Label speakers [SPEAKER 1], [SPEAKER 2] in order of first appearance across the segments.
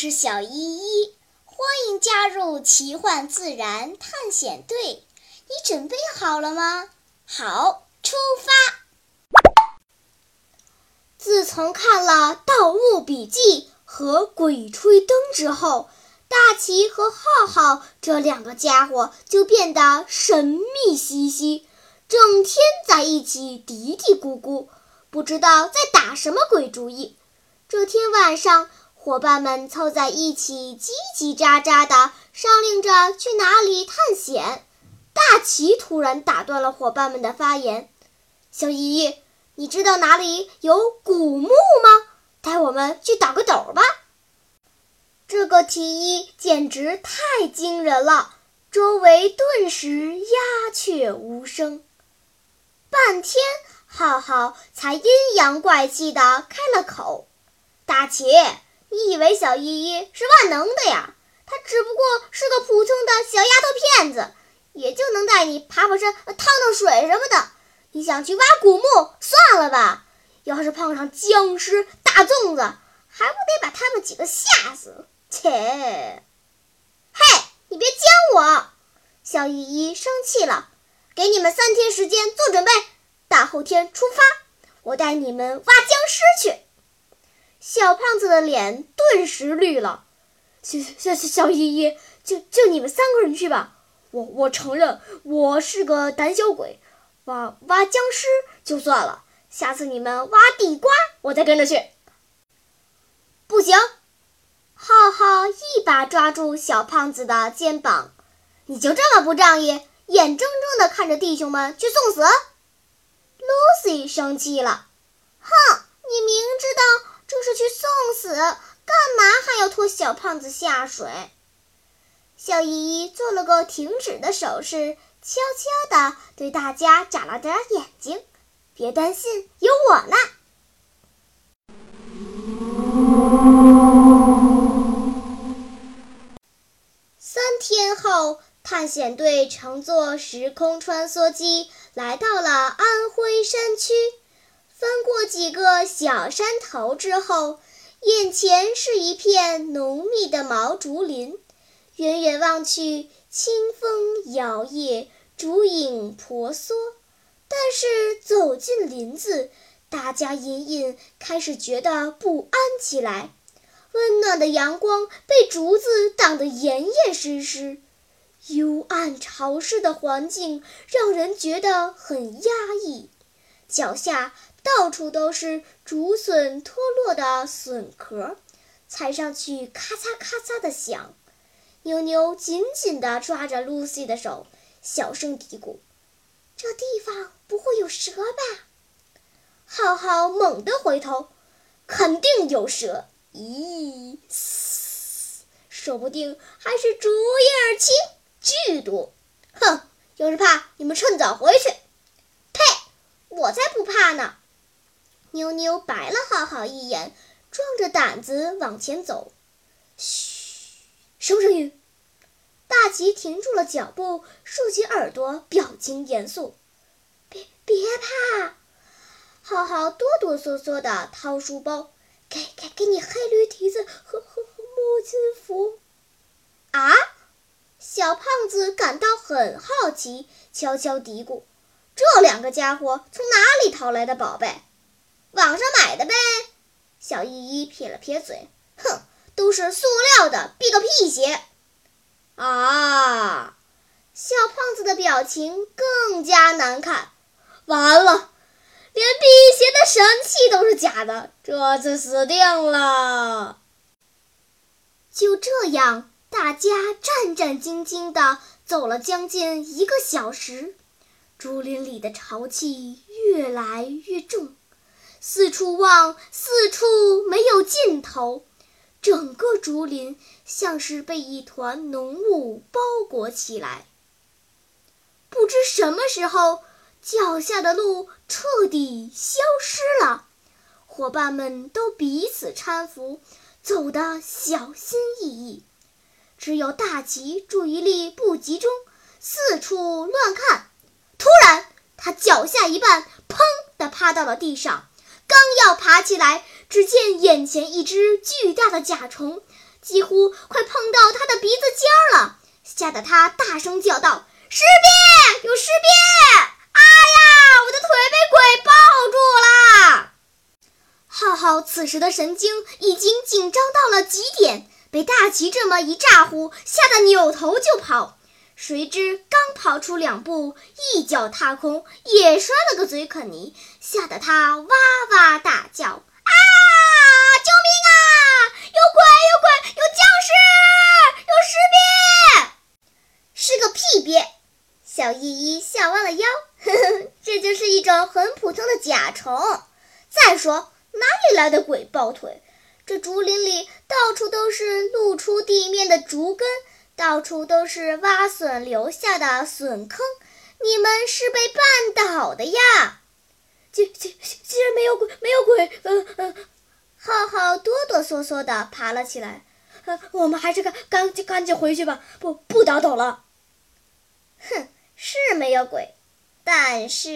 [SPEAKER 1] 是小依依，欢迎加入奇幻自然探险队。你准备好了吗？好，出发！自从看了《盗墓笔记》和《鬼吹灯》之后，大奇和浩浩这两个家伙就变得神秘兮兮，整天在一起嘀嘀咕咕，不知道在打什么鬼主意。这天晚上。伙伴们凑在一起，叽叽喳喳地商量着去哪里探险。大奇突然打断了伙伴们的发言：“小姨，你知道哪里有古墓吗？带我们去打个斗吧！”这个提议简直太惊人了，周围顿时鸦雀无声。半天，浩浩才阴阳怪气地开了口：“大奇。”你以为小依依是万能的呀？她只不过是个普通的小丫头片子，也就能带你爬爬山、趟趟水什么的。你想去挖古墓，算了吧。要是碰上僵尸、大粽子，还不得把他们几个吓死？切！嘿，你别将我！小依依生气了。给你们三天时间做准备，大后天出发，我带你们挖僵尸去。小胖子的脸顿时绿了。小小小小依依，就就你们三个人去吧。我我承认我是个胆小鬼，挖挖僵尸就算了。下次你们挖地瓜，我再跟着去。不行！浩浩一把抓住小胖子的肩膀。你就这么不仗义，眼睁睁的看着弟兄们去送死？Lucy 生气了。哼，你明知道。这是去送死，干嘛还要拖小胖子下水？小依依做了个停止的手势，悄悄地对大家眨了眨眼睛：“别担心，有我呢。”三天后，探险队乘坐时空穿梭机来到了安徽山区。翻过几个小山头之后，眼前是一片浓密的毛竹林。远远望去，清风摇曳，竹影婆娑。但是走进林子，大家隐隐开始觉得不安起来。温暖的阳光被竹子挡得严严实实，幽暗潮湿的环境让人觉得很压抑。脚下。到处都是竹笋脱落的笋壳，踩上去咔嚓咔嚓的响。妞妞紧紧地抓着露西的手，小声嘀咕：“这地方不会有蛇吧？”浩浩猛地回头：“肯定有蛇！咦，说不定还是竹叶青，剧毒！哼，要是怕，你们趁早回去。呸，我才不怕呢！”妞妞白了浩浩一眼，壮着胆子往前走。嘘，什么声音？大吉停住了脚步，竖起耳朵，表情严肃：“别别怕！”浩浩哆哆嗦嗦地掏书包：“给给给你黑驴蹄子和和和木金符。”啊！小胖子感到很好奇，悄悄嘀咕：“这两个家伙从哪里淘来的宝贝？”网上买的呗，小依依撇了撇嘴，哼，都是塑料的，避个屁邪！啊，小胖子的表情更加难看，完了，连辟邪的神器都是假的，这次死定了！就这样，大家战战兢兢地走了将近一个小时，竹林里的潮气越来越重。四处望，四处没有尽头，整个竹林像是被一团浓雾包裹起来。不知什么时候，脚下的路彻底消失了，伙伴们都彼此搀扶，走得小心翼翼。只有大吉注意力不集中，四处乱看。突然，他脚下一绊，砰的趴到了地上。刚要爬起来，只见眼前一只巨大的甲虫
[SPEAKER 2] 几乎快碰到他的鼻子尖儿了，吓得他大声叫道：“尸变！有尸变！啊呀，我的腿被鬼抱住了！”浩浩此时的神经已经紧张到了极点，被大奇这么一咋呼，吓得扭头就跑。谁知刚跑出两步，一脚踏空，也摔了个嘴啃泥，吓得他哇哇大叫：“啊！救命啊！有鬼！有鬼！有僵尸！有尸鳖！
[SPEAKER 1] 是个屁鳖！”小依依笑弯了腰，呵呵，这就是一种很普通的甲虫。再说，哪里来的鬼抱腿？这竹林里到处都是露出地面的竹根。到处都是挖笋留下的笋坑，你们是被绊倒的呀！
[SPEAKER 2] 既既既然没有鬼，没有鬼，嗯嗯，
[SPEAKER 1] 浩浩哆哆嗦嗦地爬了起来。
[SPEAKER 2] 呃，我们还是赶赶紧赶紧回去吧，不不打倒了。
[SPEAKER 1] 哼，是没有鬼，但是，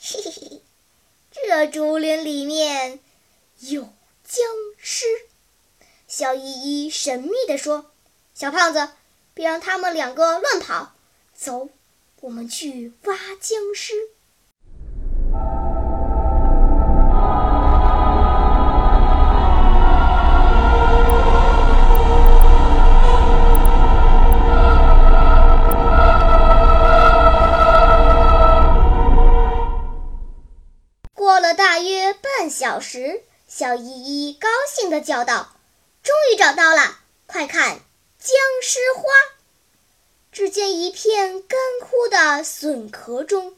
[SPEAKER 1] 嘿嘿嘿，这竹林里面有僵尸。小依依神秘地说：“小胖子。”别让他们两个乱跑，走，我们去挖僵尸。过了大约半小时，小依依高兴地叫道：“终于找到了，快看！”僵尸花。只见一片干枯的笋壳中，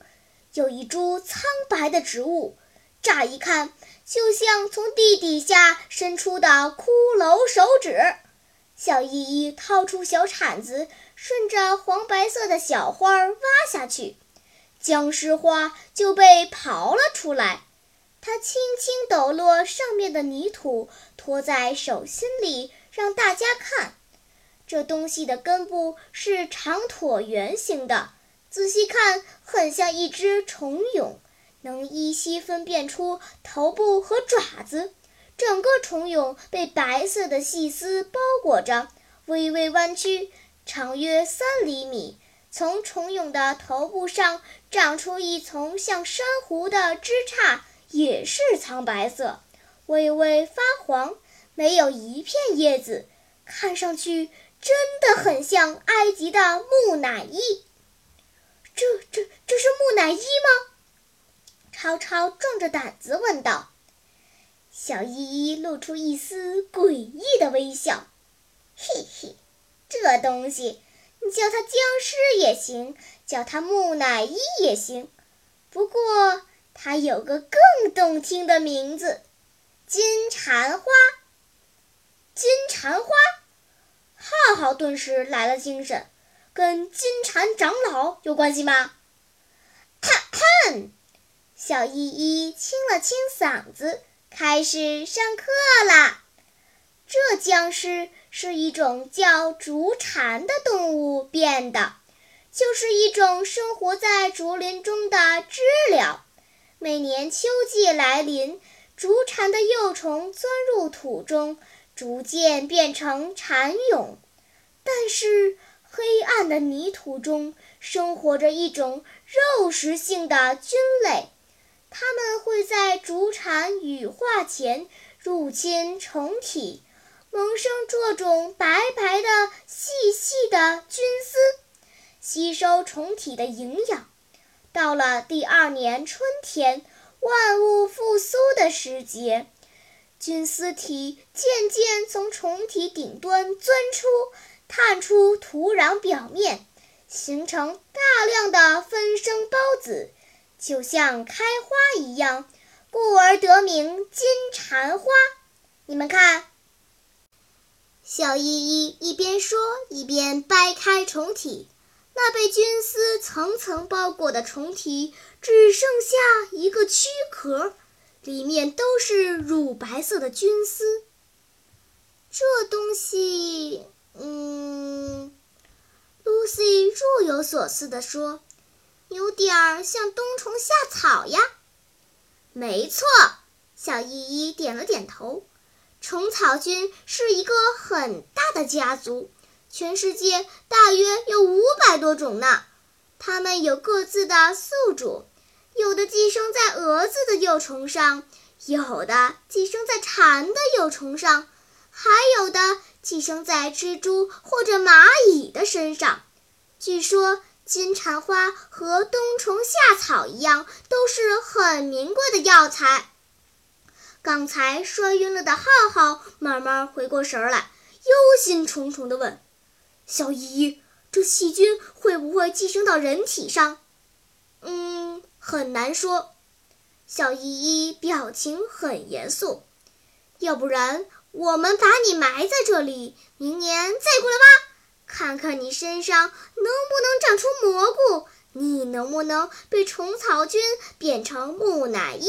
[SPEAKER 1] 有一株苍白的植物，乍一看就像从地底下伸出的骷髅手指。小依依掏出小铲子，顺着黄白色的小花挖下去，僵尸花就被刨了出来。她轻轻抖落上面的泥土，托在手心里，让大家看。这东西的根部是长椭圆形的，仔细看很像一只虫蛹，能依稀分辨出头部和爪子。整个虫蛹被白色的细丝包裹着，微微弯曲，长约三厘米。从虫蛹的头部上长出一丛像珊瑚的枝杈，也是苍白色，微微发黄，没有一片叶子，看上去。真的很像埃及的木乃伊，这、这、这是木乃伊吗？超超壮着胆子问道。小依依露出一丝诡异的微笑，嘿嘿，这东西你叫它僵尸也行，叫它木乃伊也行，不过它有个更动听的名字——金蝉花。金蝉花。浩浩顿时来了精神，跟金蝉长老有关系吗？哈哈，小依依清了清嗓子，开始上课啦。这僵尸是一种叫竹蝉的动物变的，就是一种生活在竹林中的知了。每年秋季来临，竹蝉的幼虫钻入土中。逐渐变成蚕蛹，但是黑暗的泥土中生活着一种肉食性的菌类，它们会在竹蝉羽化前入侵虫体，萌生这种白白的细细的菌丝，吸收虫体的营养。到了第二年春天，万物复苏的时节。菌丝体渐渐从虫体顶端钻出，探出土壤表面，形成大量的分生孢子，就像开花一样，故而得名金蝉花。你们看，小依依一边说一边掰开虫体，那被菌丝层层包裹的虫体只剩下一个躯壳。里面都是乳白色的菌丝。这东西，嗯，Lucy 若有所思地说：“有点儿像冬虫夏草呀。”没错，小依依点了点头。
[SPEAKER 2] 虫草菌是一个很大的家族，全世界大约有五百多种呢。它们有各自的宿主，有的寄生在蛾子的幼虫上，有的寄生在蝉的幼虫上，还有的寄生在蜘蛛或者蚂蚁的身上。据说金蝉花和冬虫夏草一样，都是很名贵的药材。刚才摔晕了的浩浩慢慢回过神来，忧心忡忡地问：“小姨。”这细菌会不会寄生到人体上？嗯，很难说。小依依表情很严肃。要不然，我们把你埋在这里，明年再过来挖，看看你身上能不能长出蘑菇，你能不能被虫草菌变成木乃伊？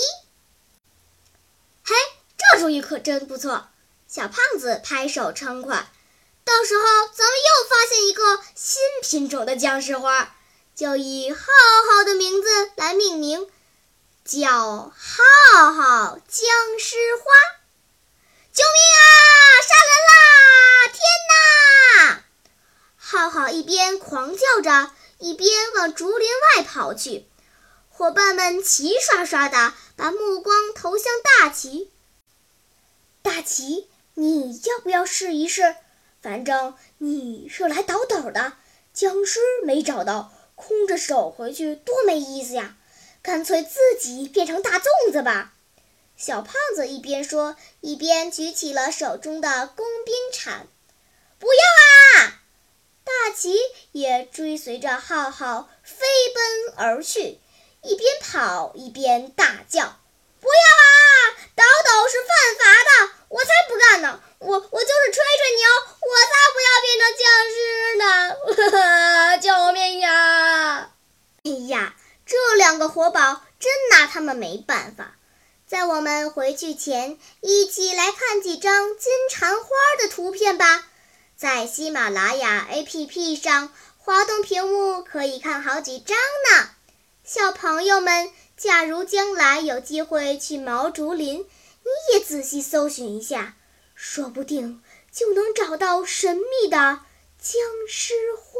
[SPEAKER 2] 嘿，这主意可真不错！小胖子拍手称快。到时候咱们又发现一个新品种的僵尸花，就以浩浩的名字来命名，叫浩浩僵尸花。救命啊！杀人啦！天哪！浩浩一边狂叫着，一边往竹林外跑去。伙伴们齐刷刷的把目光投向大奇。大奇，你要不要试一试？反正你是来倒斗的，僵尸没找到，空着手回去多没意思呀！干脆自己变成大粽子吧。小胖子一边说，一边举起了手中的工兵铲。不要啊！大奇也追随着浩浩飞奔而去，一边跑一边大叫：“不要啊！倒斗是犯法的，我才不干呢！我我就是吹吹牛。”我才不要变成僵尸呢！救命呀！哎呀，这两个活宝真拿他们没办法。我们回去前，一起来看几张金蝉花的图片吧。在喜马拉雅 APP 上，滑动屏幕可以看好几张呢。小朋友们，假如将来有机会去毛竹林，你也仔细搜寻一下，说不定。就能找到神秘的僵尸花。